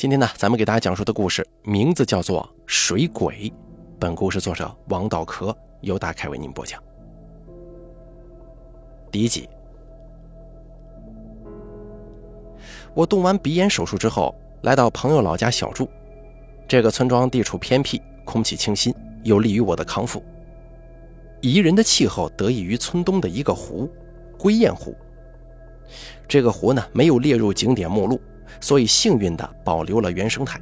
今天呢，咱们给大家讲述的故事名字叫做《水鬼》。本故事作者王道壳由大凯为您播讲。第一集，我动完鼻炎手术之后，来到朋友老家小住。这个村庄地处偏僻，空气清新，有利于我的康复。宜人的气候得益于村东的一个湖——归雁湖。这个湖呢，没有列入景点目录。所以幸运地保留了原生态。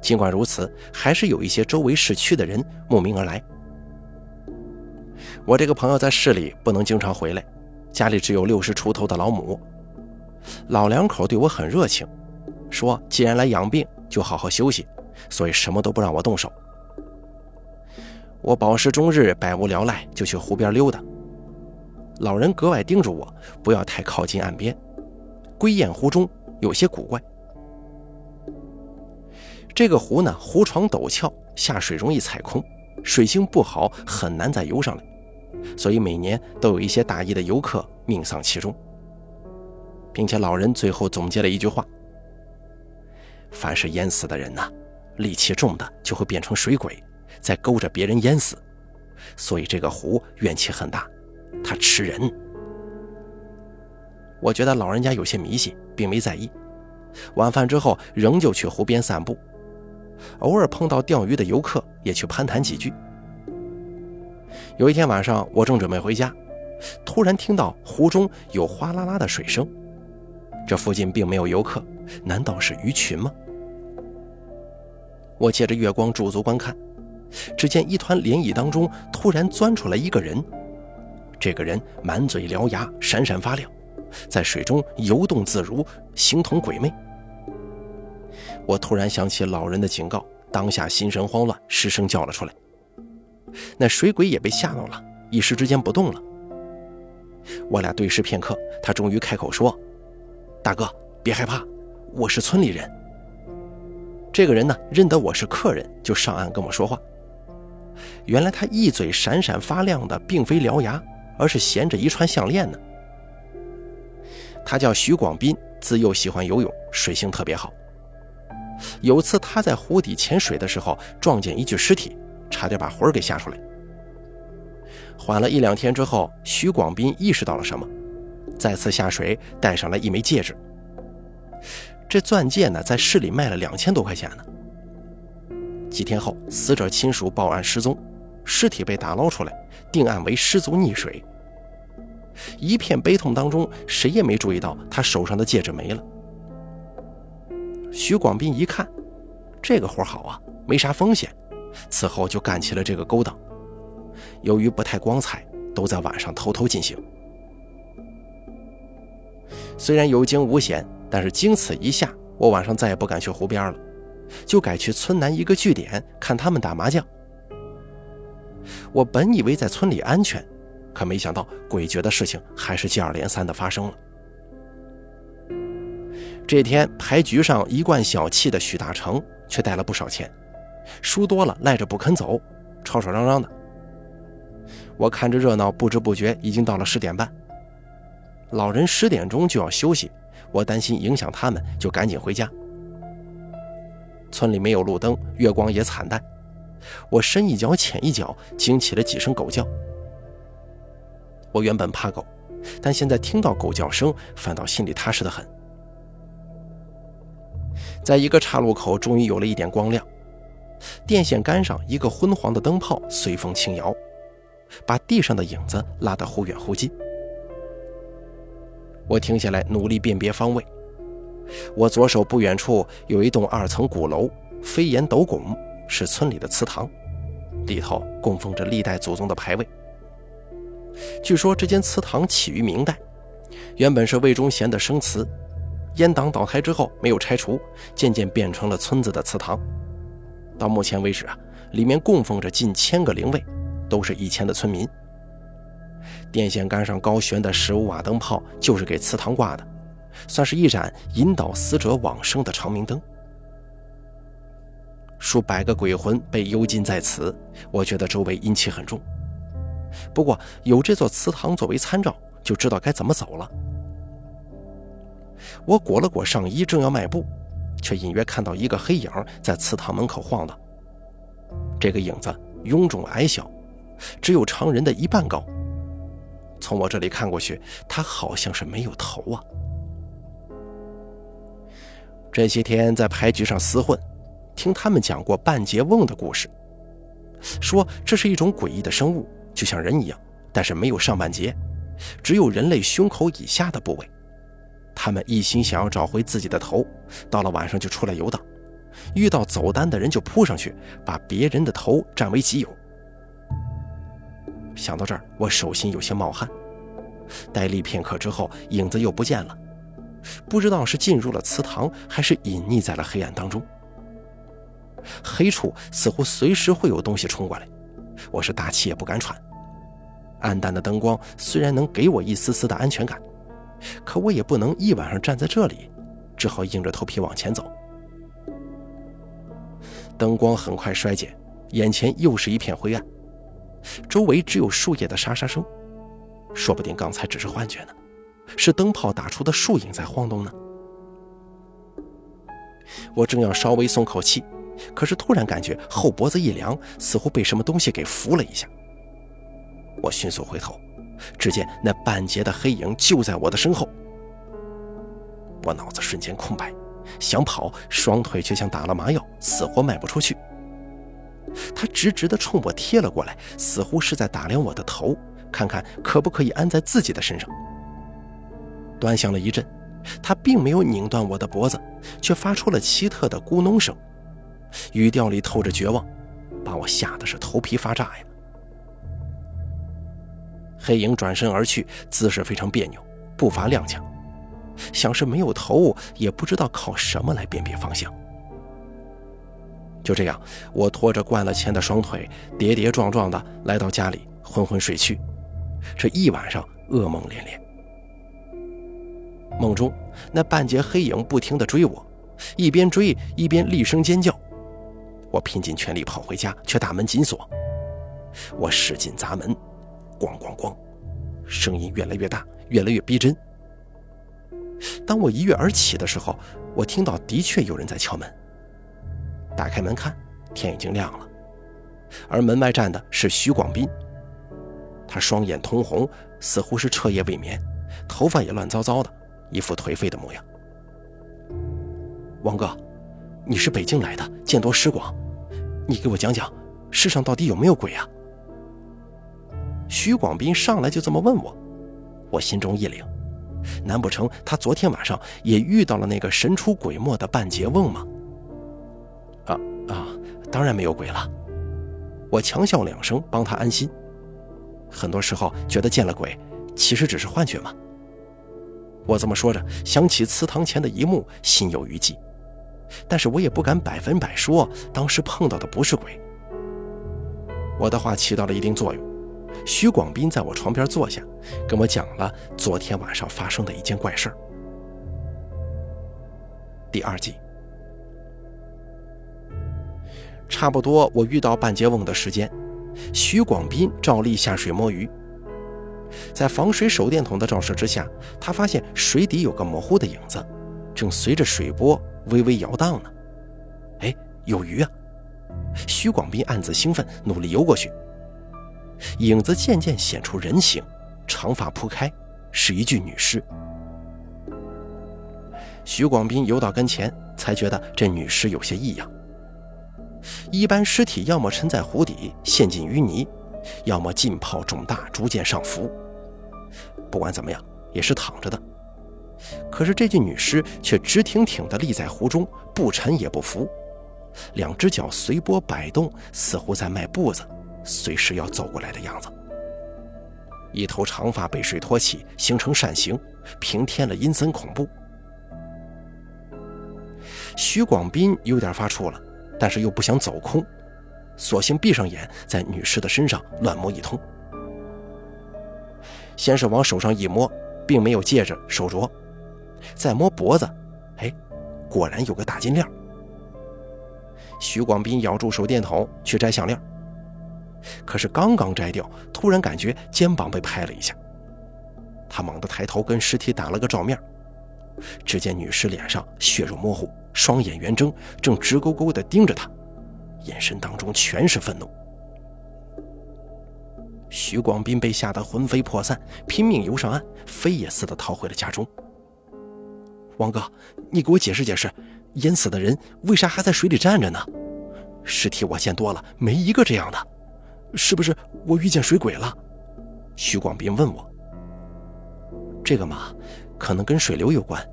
尽管如此，还是有一些周围市区的人慕名而来。我这个朋友在市里不能经常回来，家里只有六十出头的老母。老两口对我很热情，说既然来养病，就好好休息，所以什么都不让我动手。我饱食终日，百无聊赖，就去湖边溜达。老人格外叮嘱我不要太靠近岸边，归雁湖中。有些古怪。这个湖呢，湖床陡峭，下水容易踩空，水性不好，很难再游上来，所以每年都有一些大意的游客命丧其中。并且老人最后总结了一句话：凡是淹死的人呐，戾气重的就会变成水鬼，再勾着别人淹死，所以这个湖怨气很大，它吃人。我觉得老人家有些迷信。并没在意，晚饭之后仍旧去湖边散步，偶尔碰到钓鱼的游客也去攀谈几句。有一天晚上，我正准备回家，突然听到湖中有哗啦啦的水声。这附近并没有游客，难道是鱼群吗？我借着月光驻足观看，只见一团涟漪当中突然钻出来一个人，这个人满嘴獠牙，闪闪发亮。在水中游动自如，形同鬼魅。我突然想起老人的警告，当下心神慌乱，失声叫了出来。那水鬼也被吓到了，一时之间不动了。我俩对视片刻，他终于开口说：“大哥，别害怕，我是村里人。”这个人呢，认得我是客人，就上岸跟我说话。原来他一嘴闪闪发亮的，并非獠牙，而是衔着一串项链呢。他叫徐广斌，自幼喜欢游泳，水性特别好。有次他在湖底潜水的时候，撞见一具尸体，差点把魂儿给吓出来。缓了一两天之后，徐广斌意识到了什么，再次下水，带上了一枚戒指。这钻戒呢，在市里卖了两千多块钱呢。几天后，死者亲属报案失踪，尸体被打捞出来，定案为失足溺水。一片悲痛当中，谁也没注意到他手上的戒指没了。徐广斌一看，这个活好啊，没啥风险，此后就干起了这个勾当。由于不太光彩，都在晚上偷偷进行。虽然有惊无险，但是经此一下，我晚上再也不敢去湖边了，就改去村南一个据点看他们打麻将。我本以为在村里安全。可没想到，诡谲的事情还是接二连三的发生了。这天牌局上一贯小气的许大成却带了不少钱，输多了赖着不肯走，吵吵嚷嚷的。我看着热闹，不知不觉已经到了十点半。老人十点钟就要休息，我担心影响他们，就赶紧回家。村里没有路灯，月光也惨淡，我深一脚浅一脚，惊起了几声狗叫。我原本怕狗，但现在听到狗叫声，反倒心里踏实的很。在一个岔路口，终于有了一点光亮，电线杆上一个昏黄的灯泡随风轻摇，把地上的影子拉得忽远忽近。我停下来，努力辨别方位。我左手不远处有一栋二层古楼，飞檐斗拱，是村里的祠堂，里头供奉着历代祖宗的牌位。据说这间祠堂起于明代，原本是魏忠贤的生祠，阉党倒台之后没有拆除，渐渐变成了村子的祠堂。到目前为止啊，里面供奉着近千个灵位，都是以前的村民。电线杆上高悬的十五瓦灯泡就是给祠堂挂的，算是一盏引导死者往生的长明灯。数百个鬼魂被幽禁在此，我觉得周围阴气很重。不过有这座祠堂作为参照，就知道该怎么走了。我裹了裹上衣，正要迈步，却隐约看到一个黑影在祠堂门口晃荡。这个影子臃肿矮小，只有常人的一半高。从我这里看过去，他好像是没有头啊。这些天在牌局上厮混，听他们讲过半截瓮的故事，说这是一种诡异的生物，就像人一样，但是没有上半截，只有人类胸口以下的部位。他们一心想要找回自己的头，到了晚上就出来游荡，遇到走单的人就扑上去，把别人的头占为己有。想到这儿，我手心有些冒汗。呆立片刻之后，影子又不见了，不知道是进入了祠堂，还是隐匿在了黑暗当中。黑处似乎随时会有东西冲过来，我是大气也不敢喘。暗淡的灯光虽然能给我一丝丝的安全感，可我也不能一晚上站在这里，只好硬着头皮往前走。灯光很快衰减，眼前又是一片灰暗。周围只有树叶的沙沙声，说不定刚才只是幻觉呢，是灯泡打出的树影在晃动呢。我正要稍微松口气，可是突然感觉后脖子一凉，似乎被什么东西给扶了一下。我迅速回头，只见那半截的黑影就在我的身后。我脑子瞬间空白，想跑，双腿却像打了麻药，死活迈不出去。他直直地冲我贴了过来，似乎是在打量我的头，看看可不可以安在自己的身上。端详了一阵，他并没有拧断我的脖子，却发出了奇特的咕哝声，语调里透着绝望，把我吓得是头皮发炸呀。黑影转身而去，姿势非常别扭，步伐踉跄，像是没有头，也不知道靠什么来辨别方向。就这样，我拖着灌了铅的双腿，跌跌撞撞地来到家里，昏昏睡去。这一晚上噩梦连连。梦中，那半截黑影不停地追我，一边追一边厉声尖叫。我拼尽全力跑回家，却大门紧锁。我使劲砸门，咣咣咣，声音越来越大，越来越逼真。当我一跃而起的时候，我听到的确有人在敲门。打开门看，天已经亮了，而门外站的是徐广斌。他双眼通红，似乎是彻夜未眠，头发也乱糟糟的，一副颓废的模样。王哥，你是北京来的，见多识广，你给我讲讲，世上到底有没有鬼啊？徐广斌上来就这么问我，我心中一凛，难不成他昨天晚上也遇到了那个神出鬼没的半截瓮吗？啊啊，当然没有鬼了。我强笑两声，帮他安心。很多时候觉得见了鬼，其实只是幻觉嘛。我这么说着，想起祠堂前的一幕，心有余悸。但是我也不敢百分百说当时碰到的不是鬼。我的话起到了一定作用。徐广斌在我床边坐下，跟我讲了昨天晚上发生的一件怪事。第二季。差不多，我遇到半截瓮的时间，徐广斌照例下水摸鱼。在防水手电筒的照射之下，他发现水底有个模糊的影子，正随着水波微微摇荡呢。哎，有鱼啊！徐广斌暗自兴奋，努力游过去。影子渐渐显出人形，长发铺开，是一具女尸。徐广斌游到跟前，才觉得这女尸有些异样。一般尸体要么沉在湖底陷进淤泥，要么浸泡肿大逐渐上浮。不管怎么样，也是躺着的。可是这具女尸却直挺挺地立在湖中，不沉也不浮，两只脚随波摆动，似乎在迈步子，随时要走过来的样子。一头长发被水托起，形成扇形，平添了阴森恐怖。徐广斌有点发怵了。但是又不想走空，索性闭上眼，在女尸的身上乱摸一通。先是往手上一摸，并没有戒指、手镯，再摸脖子，哎，果然有个大金链。徐广斌咬住手电筒去摘项链，可是刚刚摘掉，突然感觉肩膀被拍了一下，他猛地抬头跟尸体打了个照面，只见女尸脸上血肉模糊，双眼圆睁，正直勾勾地盯着他，眼神当中全是愤怒。徐广斌被吓得魂飞魄散，拼命游上岸，飞也似的逃回了家中。王哥，你给我解释解释，淹死的人为啥还在水里站着呢？尸体我见多了，没一个这样的，是不是我遇见水鬼了？徐广斌问我。这个嘛，可能跟水流有关，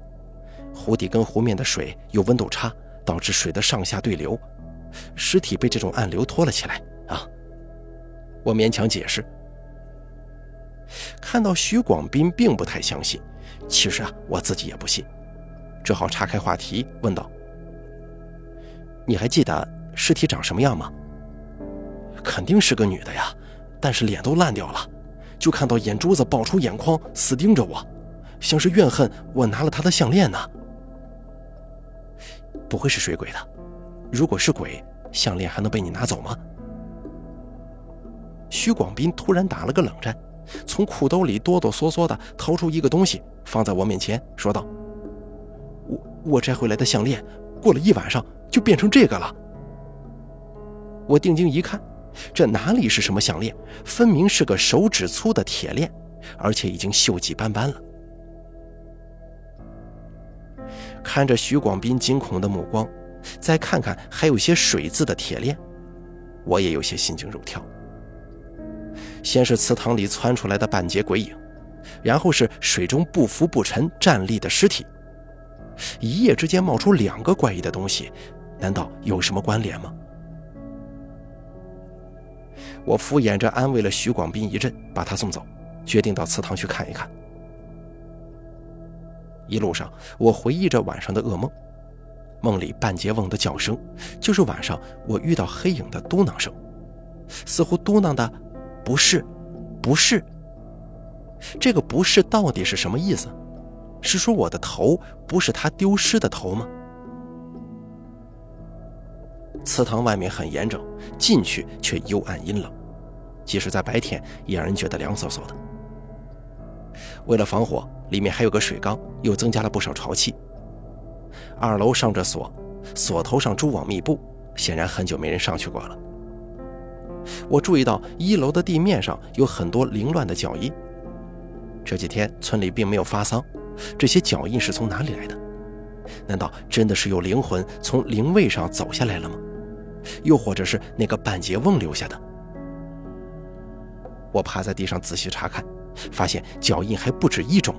湖底跟湖面的水有温度差，导致水的上下对流，尸体被这种暗流拖了起来啊。我勉强解释。看到徐广斌并不太相信，其实啊，我自己也不信，只好岔开话题问道：“你还记得尸体长什么样吗？”“肯定是个女的呀，但是脸都烂掉了，就看到眼珠子爆出眼眶，死盯着我，像是怨恨我拿了她的项链呢。”“不会是水鬼的，如果是鬼，项链还能被你拿走吗？”徐广斌突然打了个冷战，从裤兜里哆哆嗦嗦地掏出一个东西，放在我面前，说道：“我摘回来的项链，过了一晚上就变成这个了。”我定睛一看，这哪里是什么项链，分明是个手指粗的铁链，而且已经锈迹斑斑了。看着徐广斌惊恐的目光，再看看还有些水渍的铁链，我也有些心惊肉跳。先是祠堂里窜出来的半截鬼影，然后是水中不浮不沉站立的尸体，一夜之间冒出两个怪异的东西，难道有什么关联吗？我敷衍着安慰了徐广斌一阵，把他送走，决定到祠堂去看一看。一路上，我回忆着晚上的噩梦，梦里半截瓮的叫声，就是晚上我遇到黑影的嘟囔声，似乎嘟囔的。不是，不是。这个“不是”到底是什么意思？是说我的头不是他丢失的头吗？祠堂外面很严整，进去却幽暗阴冷，即使在白天也让人觉得凉飕飕的。为了防火，里面还有个水缸，又增加了不少潮气。二楼上着锁，锁头上蛛网密布，显然很久没人上去过了。我注意到一楼的地面上有很多凌乱的脚印。这几天村里并没有发丧，这些脚印是从哪里来的？难道真的是有灵魂从灵位上走下来了吗？又或者是那个半截瓮留下的？我趴在地上仔细查看，发现脚印还不止一种，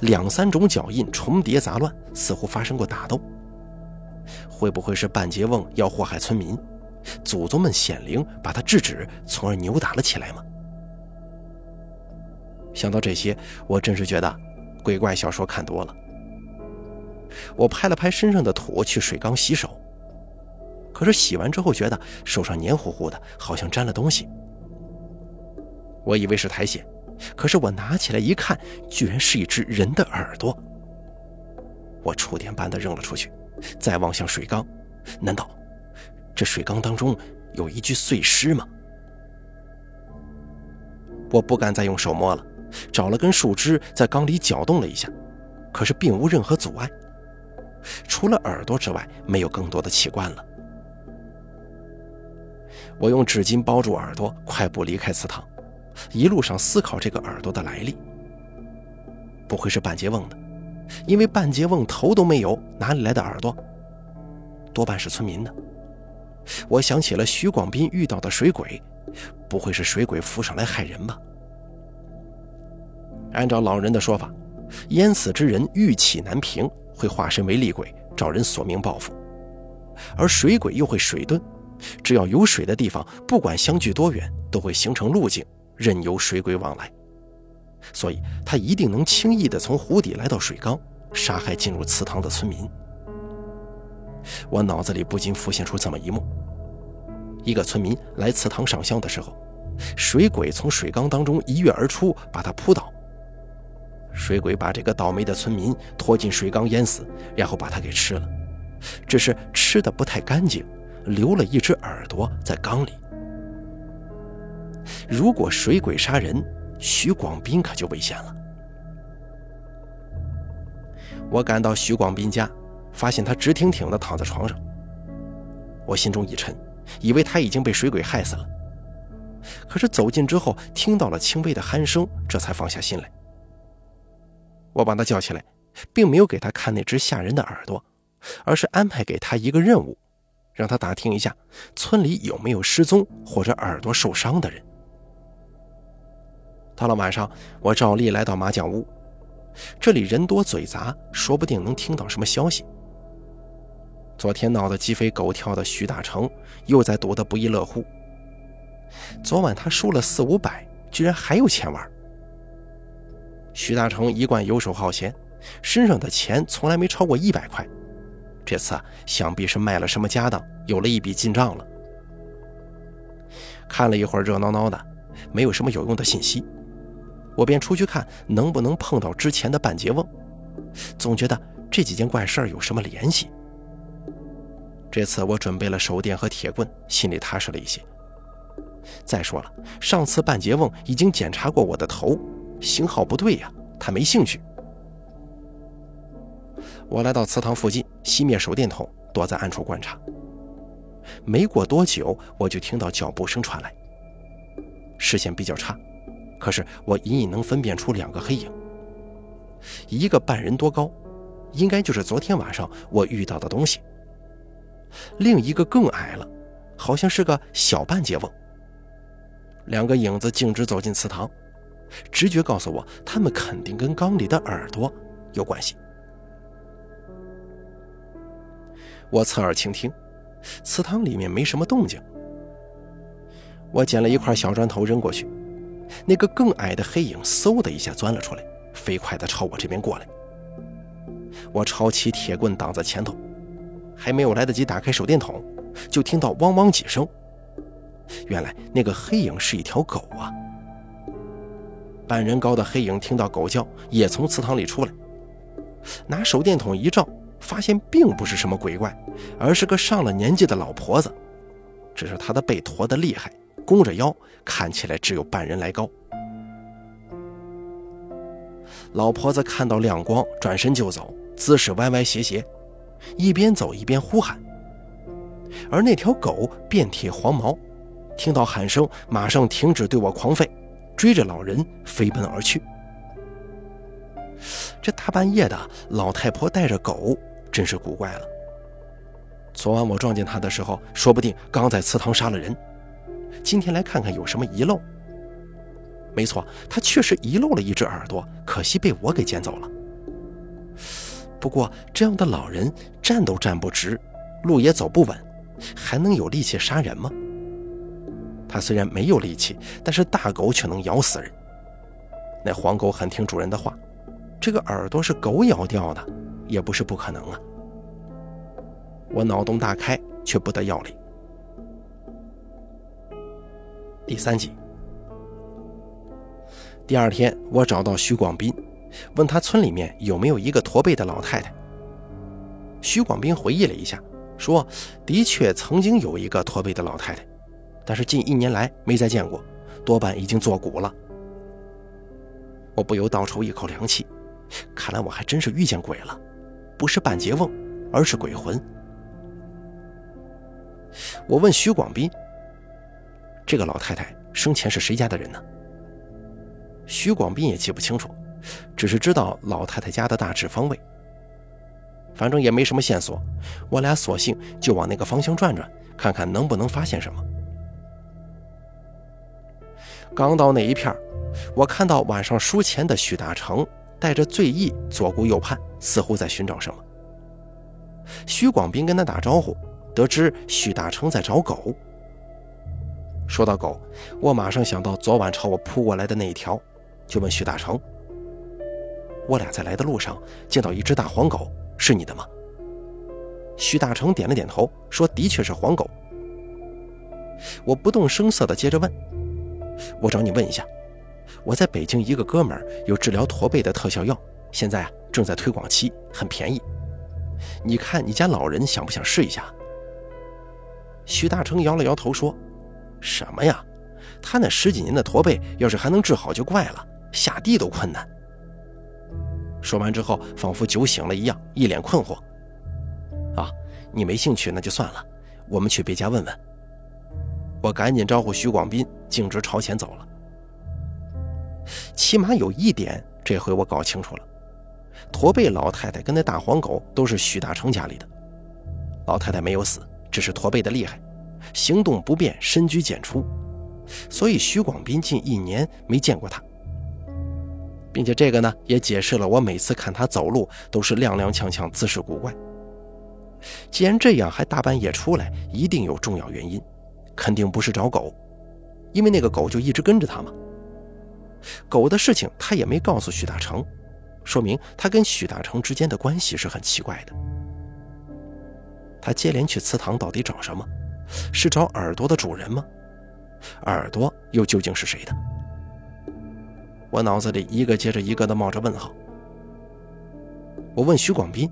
两三种脚印重叠杂乱，似乎发生过打斗。会不会是半截瓮要祸害村民？祖宗们显灵，把他制止，从而扭打了起来吗？想到这些，我真是觉得鬼怪小说看多了。我拍了拍身上的土，去水缸洗手。可是洗完之后，觉得手上黏糊糊的，好像沾了东西。我以为是苔藓，可是我拿起来一看，居然是一只人的耳朵。我触电般的扔了出去，再望向水缸，难道？这水缸当中有一具碎尸吗？我不敢再用手摸了，找了根树枝在缸里搅动了一下，可是并无任何阻碍，除了耳朵之外，没有更多的器官了。我用纸巾包住耳朵，快步离开祠堂，一路上思考这个耳朵的来历。不会是半截瓮的，因为半截瓮头都没有，哪里来的耳朵？多半是村民的。我想起了徐广斌遇到的水鬼，不会是水鬼浮上来害人吧？按照老人的说法，淹死之人欲气难平，会化身为厉鬼，找人索命报复；而水鬼又会水遁，只要有水的地方，不管相距多远，都会形成路径，任由水鬼往来。所以，他一定能轻易地从湖底来到水缸，杀害进入祠堂的村民。我脑子里不禁浮现出这么一幕：一个村民来祠堂上香的时候，水鬼从水缸当中一跃而出，把他扑倒。水鬼把这个倒霉的村民拖进水缸淹死，然后把他给吃了，只是吃的不太干净，留了一只耳朵在缸里。如果水鬼杀人，徐广斌可就危险了。我赶到徐广斌家，发现他直挺挺地躺在床上。我心中一沉，以为他已经被水鬼害死了。可是走近之后，听到了轻微的鼾声，这才放下心来。我把他叫起来，并没有给他看那只吓人的耳朵，而是安排给他一个任务，让他打听一下村里有没有失踪或者耳朵受伤的人。到了晚上，我照例来到麻将屋，这里人多嘴杂，说不定能听到什么消息。昨天闹得鸡飞狗跳的徐大成又在赌得不亦乐乎。昨晚他输了四五百，居然还有钱玩。徐大成一贯游手好闲，身上的钱从来没超过一百块。这次啊，想必是卖了什么家当，有了一笔进账了。看了一会儿热闹闹的，没有什么有用的信息，我便出去看能不能碰到之前的半截瓮。总觉得这几件怪事儿有什么联系。这次我准备了手电和铁棍，心里踏实了一些。再说了，上次半截瓮已经检查过我的头，型号不对呀，他没兴趣。我来到祠堂附近，熄灭手电筒，躲在暗处观察。没过多久，我就听到脚步声传来。视线比较差，可是我隐隐能分辨出两个黑影，一个半人多高，应该就是昨天晚上我遇到的东西；另一个更矮了，好像是个小半截翁。两个影子径直走进祠堂，直觉告诉我，他们肯定跟缸里的耳朵有关系。我侧耳倾听，祠堂里面没什么动静。我捡了一块小砖头扔过去，那个更矮的黑影嗖的一下钻了出来，飞快地朝我这边过来。我抄起铁棍挡在前头，还没有来得及打开手电筒，就听到汪汪几声。原来那个黑影是一条狗啊！半人高的黑影听到狗叫，也从祠堂里出来，拿手电筒一照，发现并不是什么鬼怪，而是个上了年纪的老婆子。只是她的背驼得厉害，弓着腰，看起来只有半人来高。老婆子看到亮光，转身就走，姿势歪歪斜斜，一边走一边呼喊。而那条狗遍体黄毛。听到喊声，马上停止对我狂吠，追着老人飞奔而去。这大半夜的，老太婆带着狗，真是古怪了。昨晚我撞见她的时候，说不定刚在祠堂杀了人。今天来看看有什么遗漏。没错，她确实遗漏了一只耳朵，可惜被我给捡走了。不过这样的老人站都站不直，路也走不稳，还能有力气杀人吗？他虽然没有力气，但是大狗却能咬死人。那黄狗很听主人的话，这个耳朵是狗咬掉的，也不是不可能啊。我脑洞大开，却不得要领。第三集，第二天，我找到徐广斌，问他村里面有没有一个驼背的老太太。徐广斌回忆了一下，说：“的确曾经有一个驼背的老太太。”但是近一年来没再见过，多半已经作古了。我不由倒抽一口凉气，看来我还真是遇见鬼了，不是半截瓮，而是鬼魂。我问徐广斌：“这个老太太生前是谁家的人呢？”徐广斌也记不清楚，只是知道老太太家的大致方位。反正也没什么线索，我俩索性就往那个方向转转，看看能不能发现什么。刚到那一片我看到晚上输钱的许大成带着醉意左顾右盼，似乎在寻找什么。徐广斌跟他打招呼，得知许大成在找狗。说到狗，我马上想到昨晚朝我扑过来的那一条，就问许大成：“我俩在来的路上见到一只大黄狗，是你的吗？”许大成点了点头，说：“的确是黄狗。”我不动声色地接着问。我找你问一下，我在北京一个哥们儿有治疗驼背的特效药，现在啊正在推广期，很便宜。你看你家老人想不想试一下？徐大成摇了摇头说：“什么呀？他那十几年的驼背，要是还能治好就怪了，下地都困难。”说完之后，仿佛酒醒了一样，一脸困惑。啊，你没兴趣那就算了，我们去别家问问。我赶紧招呼徐广斌，径直朝前走了。起码有一点，这回我搞清楚了：驼背老太太跟那大黄狗都是许大成家里的。老太太没有死，只是驼背的厉害，行动不便，深居简出，所以徐广斌近一年没见过她。并且这个呢，也解释了我每次看他走路都是踉踉跄跄，姿势古怪。既然这样，还大半夜出来，一定有重要原因，肯定不是找狗，因为那个狗就一直跟着他嘛。狗的事情他也没告诉许大成，说明他跟许大成之间的关系是很奇怪的。他接连去祠堂到底找什么？是找耳朵的主人吗？耳朵又究竟是谁的？我脑子里一个接着一个的冒着问号。我问徐广斌：“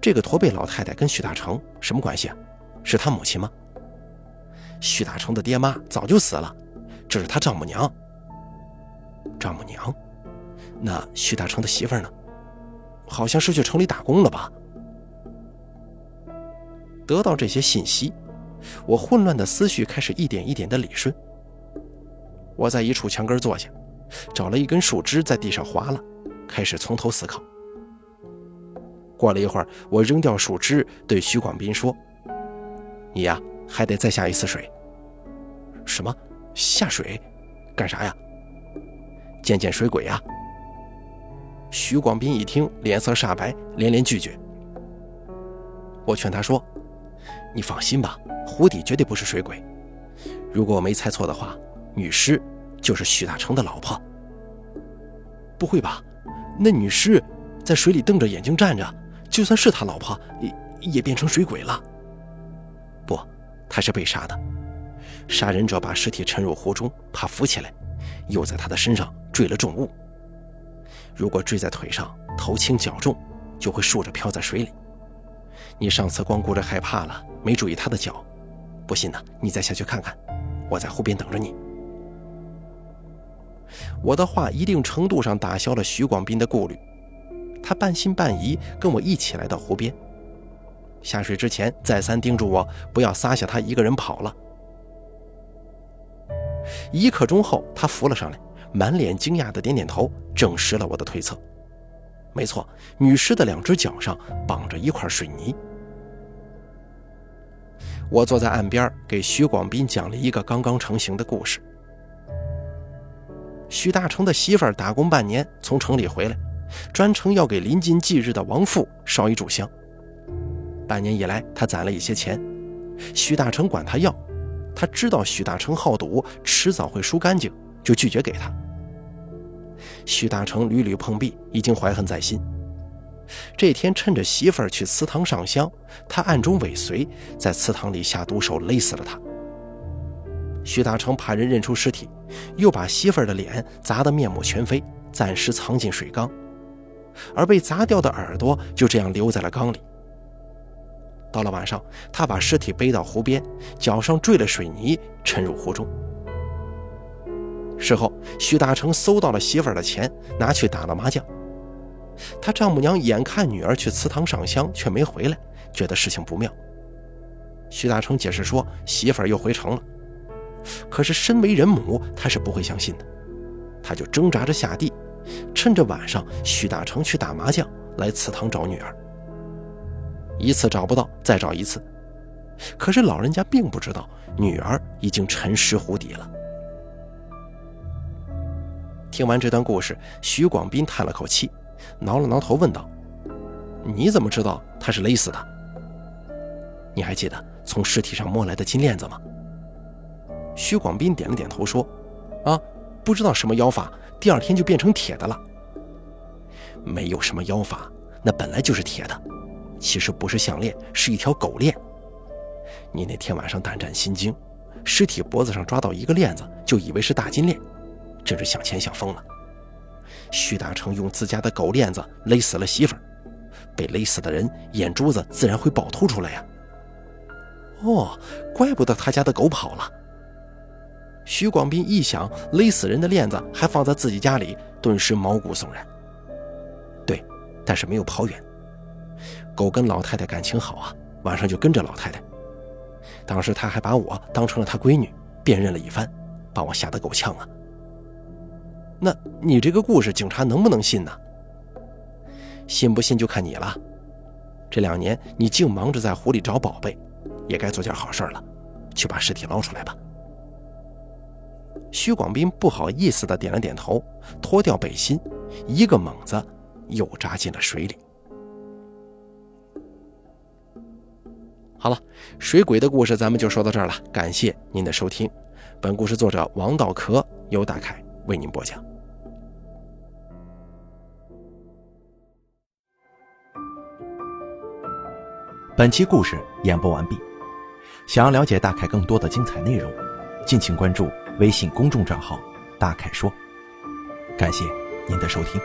这个驼背老太太跟许大成什么关系啊？是他母亲吗？”许大成的爹妈早就死了，这是他丈母娘。丈母娘？那许大成的媳妇呢？好像是去城里打工了吧？得到这些信息，我混乱的思绪开始一点一点的理顺。我在一处墙根坐下。找了一根树枝在地上划了，开始从头思考。过了一会儿，我扔掉树枝，对徐广斌说：“你呀，还得再下一次水。”“什么？下水？干啥呀？”“见见水鬼呀。”徐广斌一听，脸色煞白，连连拒绝。我劝他说：“你放心吧，湖底绝对不是水鬼。如果我没猜错的话，女尸……”就是许大成的老婆，不会吧？那女尸在水里瞪着眼睛站着，就算是他老婆，也也变成水鬼了。不，他是被杀的。杀人者把尸体沉入湖中，怕浮起来，又在他的身上坠了重物。如果坠在腿上，头轻脚重，就会竖着漂在水里。你上次光顾着害怕了，没注意他的脚。不信呢，你再下去看看，我在湖边等着你。我的话一定程度上打消了徐广斌的顾虑，他半信半疑，跟我一起来到湖边。下水之前，再三叮嘱我不要撒下他一个人跑了。一刻钟后，他浮了上来，满脸惊讶的点点头，证实了我的推测。没错，女尸的两只脚上绑着一块水泥。我坐在岸边，给徐广斌讲了一个刚刚成型的故事。徐大成的媳妇儿打工半年，从城里回来，专程要给临近忌日的亡父烧一炷香。半年以来，他攒了一些钱，徐大成管他要，他知道许大成好赌，迟早会输干净，就拒绝给他。许大成屡屡碰壁，已经怀恨在心。这天趁着媳妇儿去祠堂上香，他暗中尾随，在祠堂里下毒手勒死了他。许大成怕人认出尸体，又把媳妇儿的脸砸得面目全非，暂时藏进水缸，而被砸掉的耳朵就这样留在了缸里。到了晚上，他把尸体背到湖边，脚上坠了水泥，沉入湖中。事后，徐大成搜到了媳妇儿的钱，拿去打了麻将。他丈母娘眼看女儿去祠堂上香却没回来，觉得事情不妙。徐大成解释说，媳妇儿又回城了。可是，身为人母，她是不会相信的。她就挣扎着下地，趁着晚上徐大成去打麻将，来祠堂找女儿。一次找不到，再找一次。可是老人家并不知道，女儿已经沉尸湖底了。听完这段故事，徐广斌叹了口气，挠了挠头，问道：“你怎么知道她是勒死的？你还记得从尸体上摸来的金链子吗？”徐广斌点了点头，说：“啊，不知道什么妖法，第二天就变成铁的了。没有什么妖法，那本来就是铁的。其实不是项链，是一条狗链。你那天晚上胆战心惊，尸体脖子上抓到一个链子，就以为是大金链，真是想钱想疯了。徐大成用自家的狗链子勒死了媳妇儿，被勒死的人眼珠子自然会暴突出来呀。哦，怪不得他家的狗跑了。”徐广斌一想，勒死人的链子还放在自己家里，顿时毛骨悚然。对但是没有跑远。狗跟老太太感情好啊，晚上就跟着老太太。当时他还把我当成了他闺女，辨认了一番，把我吓得够呛啊。那你这个故事，警察能不能信呢？信不信就看你了。这两年你净忙着在湖里找宝贝，也该做件好事了，去把尸体捞出来吧。徐广斌不好意思的点了点头，脱掉背心，一个猛子又扎进了水里。好了，水鬼的故事咱们就说到这儿了，感谢您的收听。本故事作者王道壳由大凯为您播讲。本期故事演播完毕。想要了解大凯更多的精彩内容，敬请关注微信公众账号“大凯说”。感谢您的收听。